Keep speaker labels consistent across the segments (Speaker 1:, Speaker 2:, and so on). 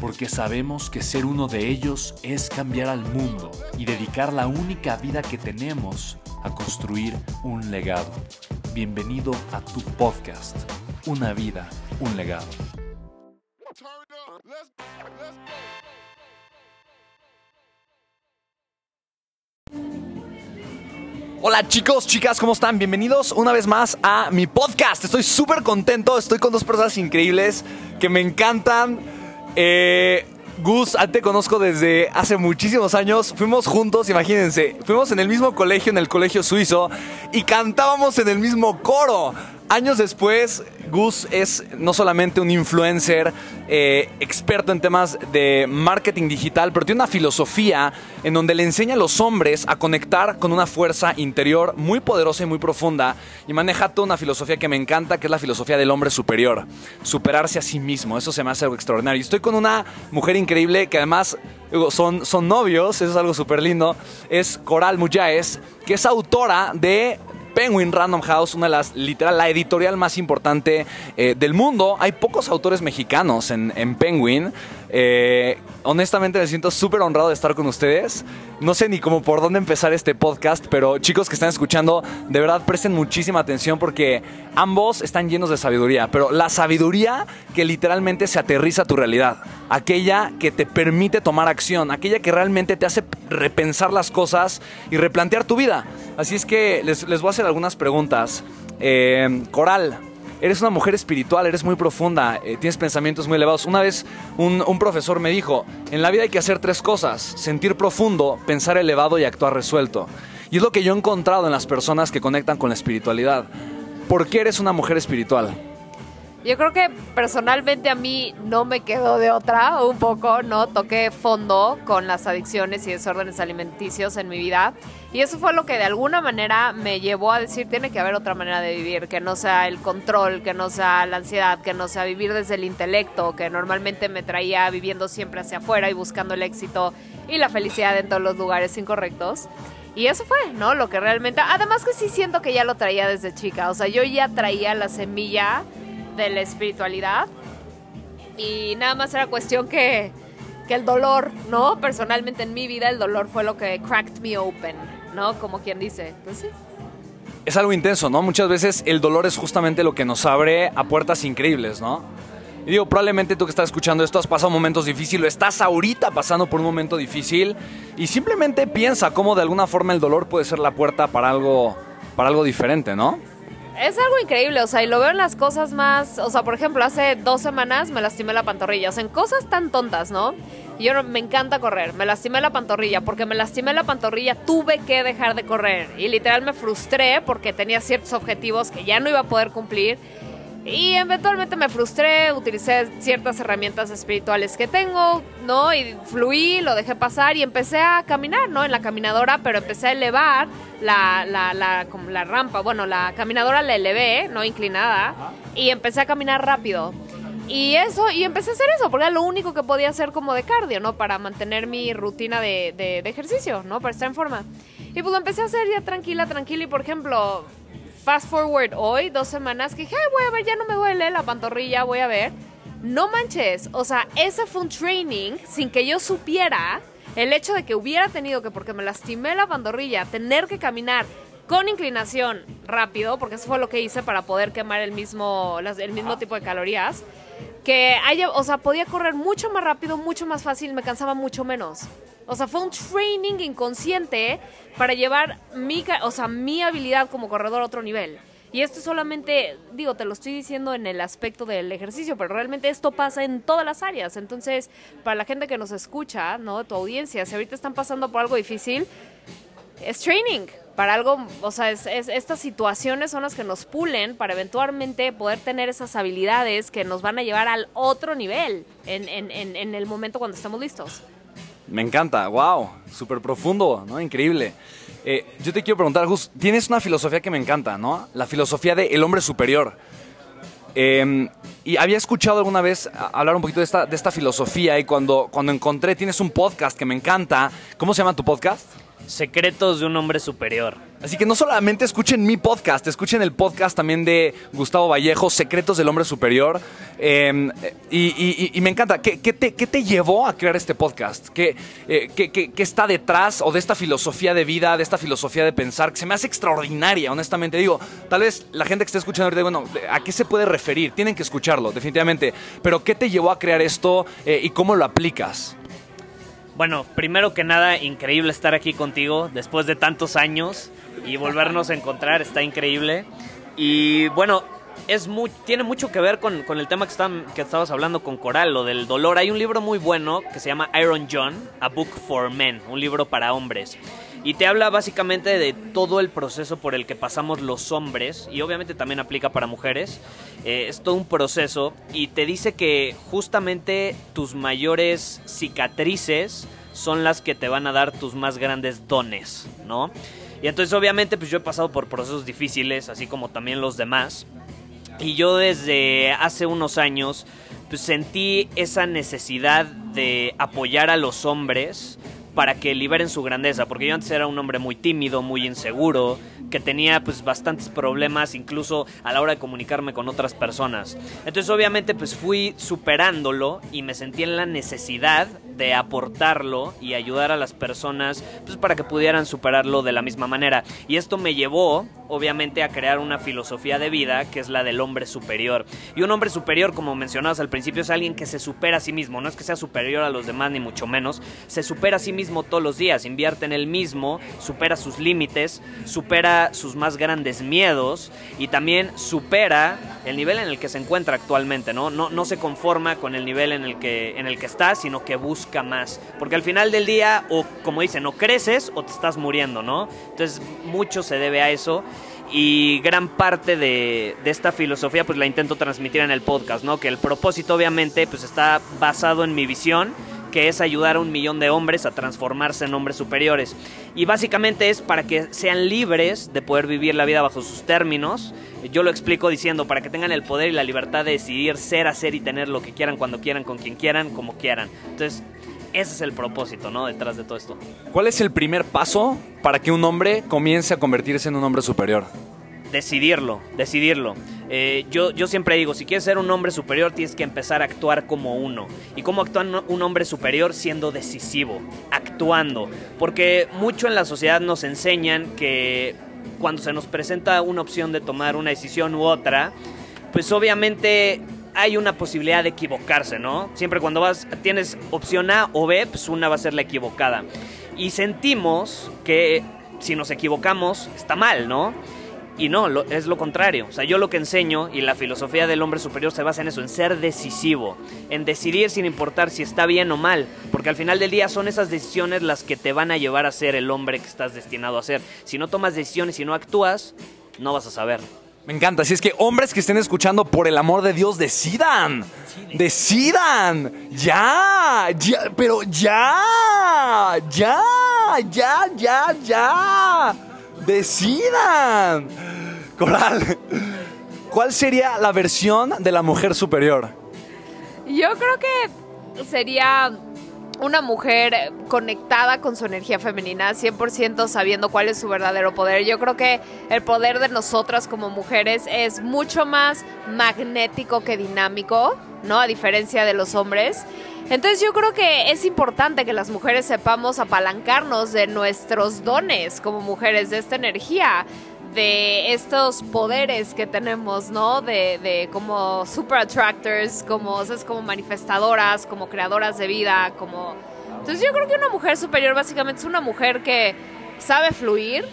Speaker 1: porque sabemos que ser uno de ellos es cambiar al mundo y dedicar la única vida que tenemos a construir un legado. Bienvenido a tu podcast, Una vida, un legado. Hola chicos, chicas, ¿cómo están? Bienvenidos una vez más a mi podcast. Estoy súper contento, estoy con dos personas increíbles que me encantan eh, Gus, te conozco desde hace muchísimos años. Fuimos juntos, imagínense. Fuimos en el mismo colegio, en el colegio suizo, y cantábamos en el mismo coro. Años después, Gus es no solamente un influencer eh, experto en temas de marketing digital, pero tiene una filosofía en donde le enseña a los hombres a conectar con una fuerza interior muy poderosa y muy profunda y maneja toda una filosofía que me encanta, que es la filosofía del hombre superior, superarse a sí mismo, eso se me hace algo extraordinario. Estoy con una mujer increíble que además son, son novios, eso es algo súper lindo, es Coral Muyáez, que es autora de Penguin Random House, una de las, literal, la editorial más importante eh, del mundo. Hay pocos autores mexicanos en, en Penguin. Eh, honestamente me siento súper honrado de estar con ustedes. No sé ni cómo por dónde empezar este podcast, pero chicos que están escuchando, de verdad presten muchísima atención porque ambos están llenos de sabiduría, pero la sabiduría que literalmente se aterriza a tu realidad, aquella que te permite tomar acción, aquella que realmente te hace repensar las cosas y replantear tu vida. Así es que les, voy a hacer algunas preguntas. Eh, Coral, eres una mujer espiritual, eres muy profunda, eh, tienes pensamientos muy elevados. Una vez un, un, profesor me dijo, en la vida hay que hacer tres cosas, sentir profundo, pensar elevado y actuar resuelto. Y es lo que yo he encontrado en las personas que conectan con la espiritualidad. ¿Por qué eres una mujer espiritual?
Speaker 2: Yo creo que personalmente a mí no me quedó de otra, un poco, ¿no? Toqué fondo con las adicciones y desórdenes alimenticios en mi vida. Y eso fue lo que de alguna manera me llevó a decir, tiene que haber otra manera de vivir, que no sea el control, que no sea la ansiedad, que no sea vivir desde el intelecto, que normalmente me traía viviendo siempre hacia afuera y buscando el éxito y la felicidad en todos los lugares incorrectos. Y eso fue, ¿no? Lo que realmente... Además que sí siento que ya lo traía desde chica, o sea, yo ya traía la semilla de la espiritualidad. Y nada más era cuestión que, que el dolor, ¿no? Personalmente en mi vida el dolor fue lo que cracked me open, ¿no? Como quien dice, pues.
Speaker 1: Es algo intenso, ¿no? Muchas veces el dolor es justamente lo que nos abre a puertas increíbles, ¿no? Y digo, probablemente tú que estás escuchando esto has pasado momentos difíciles, o estás ahorita pasando por un momento difícil y simplemente piensa cómo de alguna forma el dolor puede ser la puerta para algo, para algo diferente, ¿no?
Speaker 2: Es algo increíble, o sea, y lo veo en las cosas más, o sea, por ejemplo, hace dos semanas me lastimé la pantorrilla, o sea, en cosas tan tontas, ¿no? Yo me encanta correr, me lastimé la pantorrilla, porque me lastimé la pantorrilla tuve que dejar de correr y literal me frustré porque tenía ciertos objetivos que ya no iba a poder cumplir y eventualmente me frustré, utilicé ciertas herramientas espirituales que tengo, ¿no? Y fluí, lo dejé pasar y empecé a caminar, ¿no? En la caminadora, pero empecé a elevar la, la, la, la rampa. Bueno, la caminadora la elevé, ¿no? Inclinada. Y empecé a caminar rápido. Y eso, y empecé a hacer eso, porque era lo único que podía hacer como de cardio, ¿no? Para mantener mi rutina de, de, de ejercicio, ¿no? Para estar en forma. Y pues lo empecé a hacer ya tranquila, tranquila. Y por ejemplo, fast forward hoy, dos semanas, que dije, voy a ver, ya no me duele la pantorrilla, voy a ver. No manches, o sea, ese fue un training sin que yo supiera el hecho de que hubiera tenido que, porque me lastimé la pantorrilla, tener que caminar con inclinación rápido, porque eso fue lo que hice para poder quemar el mismo, el mismo tipo de calorías que haya, o sea, podía correr mucho más rápido, mucho más fácil, me cansaba mucho menos. O sea, fue un training inconsciente para llevar mi, o sea, mi habilidad como corredor a otro nivel. Y esto solamente, digo, te lo estoy diciendo en el aspecto del ejercicio, pero realmente esto pasa en todas las áreas. Entonces, para la gente que nos escucha, ¿no? Tu audiencia, si ahorita están pasando por algo difícil, es training para algo, o sea, es, es- estas situaciones son las que nos pulen para eventualmente poder tener esas habilidades que nos van a llevar al otro nivel en, en- en- el momento cuando estemos listos.
Speaker 1: Me encanta, wow, súper profundo, ¿no? Increíble. Eh, yo te quiero preguntar, Gus, tienes una filosofía que me encanta, ¿no? La filosofía de el hombre superior. Eh, y había escuchado alguna vez hablar un poquito de esta, de esta filosofía y cuando, cuando encontré, tienes un podcast que me encanta. ¿Cómo se llama tu podcast?
Speaker 3: Secretos de un hombre superior.
Speaker 1: Así que no solamente escuchen mi podcast, escuchen el podcast también de Gustavo Vallejo, Secretos del Hombre Superior. Eh, y, me encanta. ¿Qué, te, llevó a crear este podcast? ¿Qué, eh, qué- está detrás o de esta filosofía de vida, de esta filosofía de pensar, que se me hace extraordinaria, honestamente? Digo, tal vez la gente que esté escuchando ahorita, bueno, ¿a qué se puede referir? Tienen que escucharlo, definitivamente. Pero ¿qué te llevó a crear esto eh, y cómo lo aplicas?
Speaker 3: Bueno, primero que nada, increíble estar aquí contigo después de tantos años y volvernos a encontrar, está increíble. Y bueno, es muy, tiene mucho que ver con, con el tema que, estam- que estabas hablando con Coral, lo del dolor. Hay un libro muy bueno que se llama Iron John, A Book for Men, un libro para hombres. Y te habla básicamente de todo el proceso por el que pasamos los hombres, y obviamente también aplica para mujeres. Eh, es todo un proceso y te dice que justamente tus mayores cicatrices son las que te van a dar tus más grandes dones, ¿no? Y entonces obviamente pues yo he pasado por procesos difíciles, así como también los demás. Y yo desde hace unos años pues sentí esa necesidad de apoyar a los hombres para que liberen su grandeza, porque yo antes era un hombre muy tímido, muy inseguro, que tenía pues bastantes problemas incluso a la hora de comunicarme con otras personas. Entonces obviamente pues fui superándolo y me sentí en la necesidad de aportarlo y ayudar a las personas pues para que pudieran superarlo de la misma manera. Y esto me llevó obviamente a crear una filosofía de vida que es la del hombre superior. Y un hombre superior, como mencionabas al principio, es alguien que se supera a sí mismo, no es que sea superior a los demás ni mucho menos, se supera a sí mismo todos los días, invierte en él mismo, supera sus límites, supera sus más grandes miedos y también supera el nivel en el que se encuentra actualmente, ¿no? No, no se conforma con el nivel en el, que, en el que está, sino que más. Porque al final del día, o como dicen, o creces o te estás muriendo, ¿no? Entonces, mucho se debe a eso y gran parte de, de, esta filosofía pues la intento transmitir en el podcast, ¿no? Que el propósito obviamente pues está basado en mi visión, que es ayudar a un millón de hombres a transformarse en hombres superiores. Y básicamente es para que sean libres de poder vivir la vida bajo sus términos. Yo lo explico diciendo, para que tengan el poder y la libertad de decidir ser, hacer y tener lo que quieran, cuando quieran, con quien quieran, como quieran. Entonces, ese es el propósito, ¿no? Detrás de todo esto.
Speaker 1: ¿Cuál es el primer paso para que un hombre comience a convertirse en un hombre superior?
Speaker 3: Decidirlo, decidirlo. Eh, yo, yo siempre digo, si quieres ser un hombre superior tienes que empezar a actuar como uno. ¿Y cómo actúa un hombre superior? Siendo decisivo, actuando. Porque mucho en la sociedad nos enseñan que cuando se nos presenta una opción de tomar una decisión u otra, pues obviamente hay una posibilidad de equivocarse, ¿no? Siempre cuando vas, tienes opción A o B, pues una va a ser la equivocada. Y sentimos que si nos equivocamos está mal, ¿no? Y no, es lo contrario. O sea, yo lo que enseño y la filosofía del hombre superior se basa en eso, en ser decisivo, en decidir sin importar si está bien o mal, porque al final del día son esas decisiones las que te van a llevar a ser el hombre que estás destinado a ser. Si no tomas decisiones y no actúas, no vas a saber.
Speaker 1: Me encanta. Así es que hombres que estén escuchando, por el amor de Dios, decidan. Decidan. Ya. Ya. Pero ya. Ya. Ya. Ya. Ya. Decidan. Coral. ¿Cuál sería la versión de la mujer superior?
Speaker 2: Yo creo que sería una mujer conectada con su energía femenina, 100% sabiendo cuál es su verdadero poder. Yo creo que el poder de nosotras como mujeres es mucho más magnético que dinámico, ¿no? A diferencia de los hombres. Entonces yo creo que es importante que las mujeres sepamos apalancarnos de nuestros dones como mujeres, de esta energía, de estos poderes que tenemos, ¿no? De, como super attractors, como, es como manifestadoras, como creadoras de vida, como... Entonces yo creo que una mujer superior básicamente es una mujer que sabe fluir,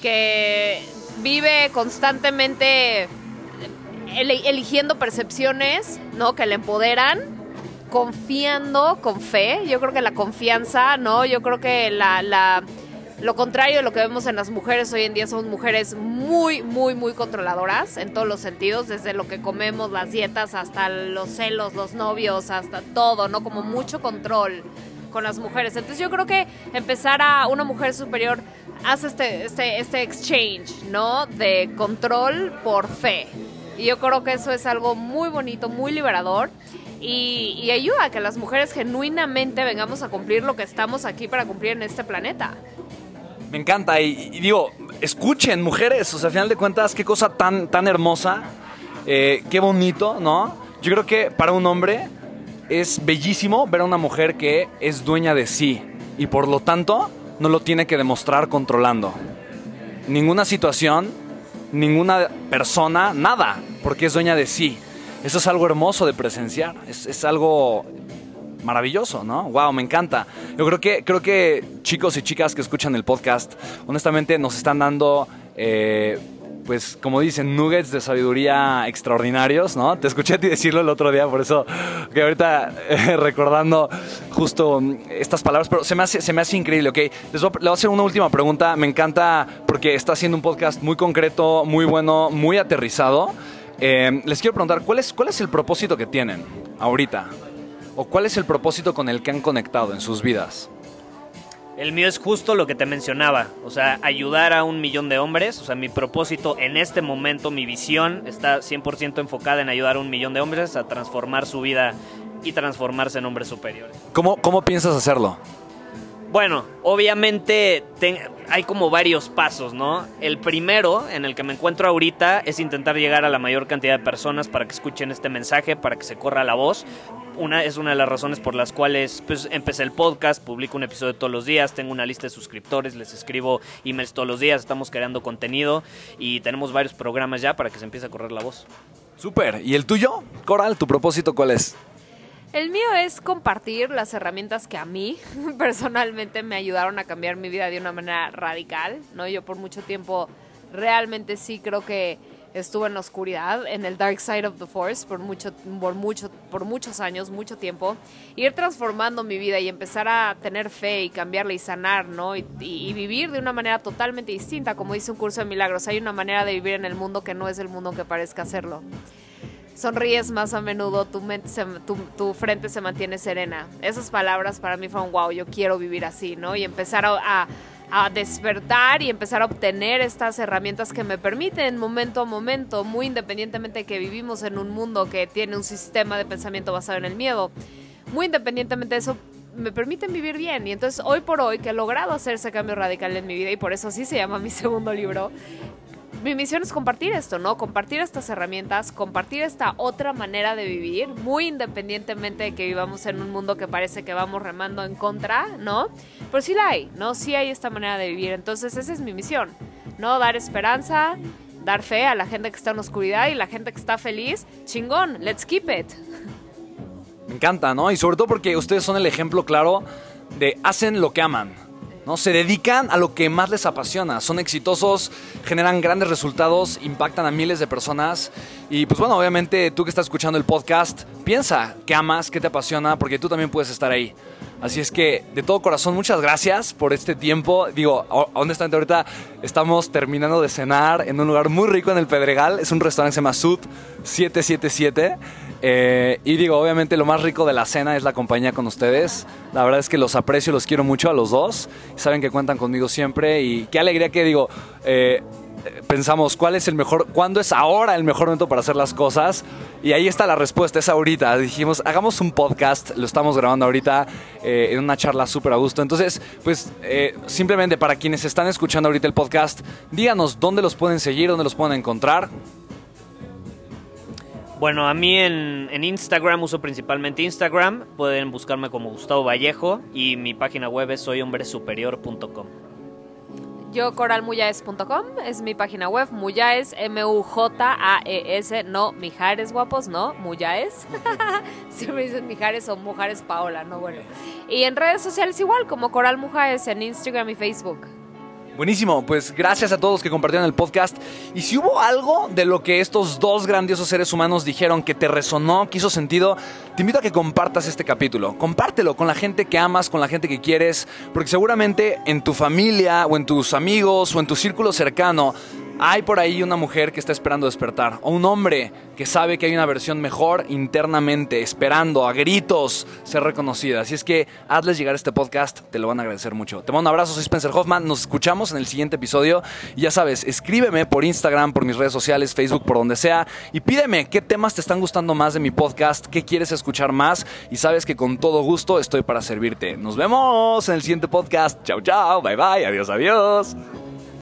Speaker 2: que vive constantemente eligiendo percepciones, ¿no? Que le empoderan, confiando con fe. Yo creo que la confianza, ¿no? Yo creo que la, la, lo contrario de lo que vemos en las mujeres hoy en día son mujeres muy, muy, muy controladoras en todos los sentidos, desde lo que comemos, las dietas, hasta los celos, los novios, hasta todo, ¿no? Como mucho control con las mujeres. Entonces yo creo que empezar a una mujer superior hace este, este, este exchange, ¿no? De control por fe. Y yo creo que eso es algo muy bonito, muy liberador. Y, ayuda a que las mujeres genuinamente vengamos a cumplir lo que estamos aquí para cumplir en este planeta.
Speaker 1: Me encanta y, digo, escuchen mujeres, o sea, al final de cuentas, qué cosa tan, tan hermosa, eh, qué bonito, ¿no? Yo creo que para un hombre es bellísimo ver a una mujer que es dueña de sí y por lo tanto no lo tiene que demostrar controlando. Ninguna situación ninguna persona nada, porque es dueña de sí. Eso es algo hermoso de presenciar, es, algo maravilloso, ¿no? Wow, me encanta. Yo creo que, creo que chicos y chicas que escuchan el podcast, honestamente nos están dando eh, pues como dicen, nuggets de sabiduría extraordinarios, ¿no? Te escuché a ti decirlo el otro día, por eso que ahorita eh, recordando justo estas palabras, pero se me hace, se me hace increíble, ¿ok? Les voy, a, hacer una última pregunta, me encanta porque está haciendo un podcast muy concreto, muy bueno, muy aterrizado. Eh, les quiero preguntar, ¿cuál es, ¿cuál es el propósito que tienen ahorita? ¿O cuál es el propósito con el que han conectado en sus vidas?
Speaker 3: El mío es justo lo que te mencionaba, o sea, ayudar a un millón de hombres, o sea, mi propósito en este momento, mi visión está 100% enfocada en ayudar a un millón de hombres a transformar su vida y transformarse en hombres superiores.
Speaker 1: ¿Cómo, cómo piensas hacerlo?
Speaker 3: Bueno, obviamente hay como varios pasos, ¿no? El primero en el que me encuentro ahorita es intentar llegar a la mayor cantidad de personas para que escuchen este mensaje, para que se corra la voz. Una es una de las razones por las cuales pues, empecé el podcast, publico un episodio todos los días, tengo una lista de suscriptores, les escribo emails todos los días, estamos creando contenido y tenemos varios programas ya para que se empiece a correr la voz.
Speaker 1: Súper. ¿Y el tuyo, Coral? ¿Tu propósito cuál es?
Speaker 2: El mío es compartir las herramientas que a mí personalmente me ayudaron a cambiar mi vida de una manera radical, ¿no? Yo por mucho tiempo realmente sí creo que estuve en la oscuridad, en el dark side of the force por mucho por mucho por muchos años, mucho tiempo, ir transformando mi vida y empezar a tener fe y cambiarla y sanar, ¿no? Y, y, vivir de una manera totalmente distinta, como dice un curso de milagros, hay una manera de vivir en el mundo que no es el mundo que parezca serlo sonríes más a menudo, tu, frente se mantiene serena. Esas palabras para mí fueron, wow, yo quiero vivir así, ¿no? Y empezar a, a, despertar y empezar a obtener estas herramientas que me permiten momento a momento, muy independientemente de que vivimos en un mundo que tiene un sistema de pensamiento basado en el miedo, muy independientemente de eso, me permiten vivir bien. Y entonces hoy por hoy que he logrado hacer ese cambio radical en mi vida y por eso así se llama mi segundo libro, mi misión es compartir esto, ¿no? Compartir estas herramientas, compartir esta otra manera de vivir, muy independientemente de que vivamos en un mundo que parece que vamos remando en contra, ¿no? Pero sí la hay, ¿no? Sí hay esta manera de vivir. Entonces esa es mi misión, ¿no? Dar esperanza, dar fe a la gente que está en oscuridad y la gente que está feliz. Chingón, let's keep it.
Speaker 1: Me encanta, ¿no? Y sobre todo porque ustedes son el ejemplo claro de hacen lo que aman. ¿No? Se dedican a lo que más les apasiona, son exitosos, generan grandes resultados, impactan a miles de personas y pues bueno, obviamente tú que estás escuchando el podcast, piensa qué amas, qué te apasiona, porque tú también puedes estar ahí. Así es que de todo corazón, muchas gracias por este tiempo. Digo, honestamente ahorita estamos terminando de cenar en un lugar muy rico en el Pedregal, es un restaurante que se llama Sud 777. Eh, y digo, obviamente lo más rico de la cena es la compañía con ustedes. La verdad es que los aprecio, los quiero mucho a los dos. Saben que cuentan conmigo siempre y qué alegría que digo, eh, pensamos cuál es el mejor, cuándo es ahora el mejor momento para hacer las cosas. Y ahí está la respuesta, es ahorita. Dijimos, hagamos un podcast, lo estamos grabando ahorita eh, en una charla súper a gusto. Entonces, pues simplemente para quienes están escuchando ahorita el podcast, díganos dónde los pueden seguir, dónde los pueden encontrar.
Speaker 3: Bueno, a mí en, Instagram uso principalmente Instagram. Pueden buscarme como Gustavo Vallejo y mi página web es soyhombresuperior.com.
Speaker 2: Yo coralmuyaes.com es mi página web, Muyaes, M-U-J-A-E-S, no Mijares guapos, no, Muyaes. Siempre dicen Mijares o Mujares Paola, no bueno. Y en redes sociales igual, como Coral Mujaes en Instagram y Facebook.
Speaker 1: Buenísimo, pues gracias a todos que compartieron el podcast. Y si hubo algo de lo que estos dos grandiosos seres humanos dijeron que te resonó, que hizo sentido, te invito a que compartas este capítulo. Compártelo con la gente que amas, con la gente que quieres, porque seguramente en tu familia o en tus amigos o en tu círculo cercano hay por ahí una mujer que está esperando despertar, o un hombre que sabe que hay una versión mejor internamente, esperando a gritos ser reconocida. Así es que hazles llegar este podcast, te lo van a agradecer mucho. Te mando un abrazo, soy Spencer Hoffman, nos escuchamos en el siguiente episodio. Y ya sabes, escríbeme por Instagram, por mis redes sociales, Facebook, por donde sea, y pídeme qué temas te están gustando más de mi podcast, qué quieres escuchar más, y sabes que con todo gusto estoy para servirte. Nos vemos en el siguiente podcast. Chao, chao, bye, bye, adiós, adiós.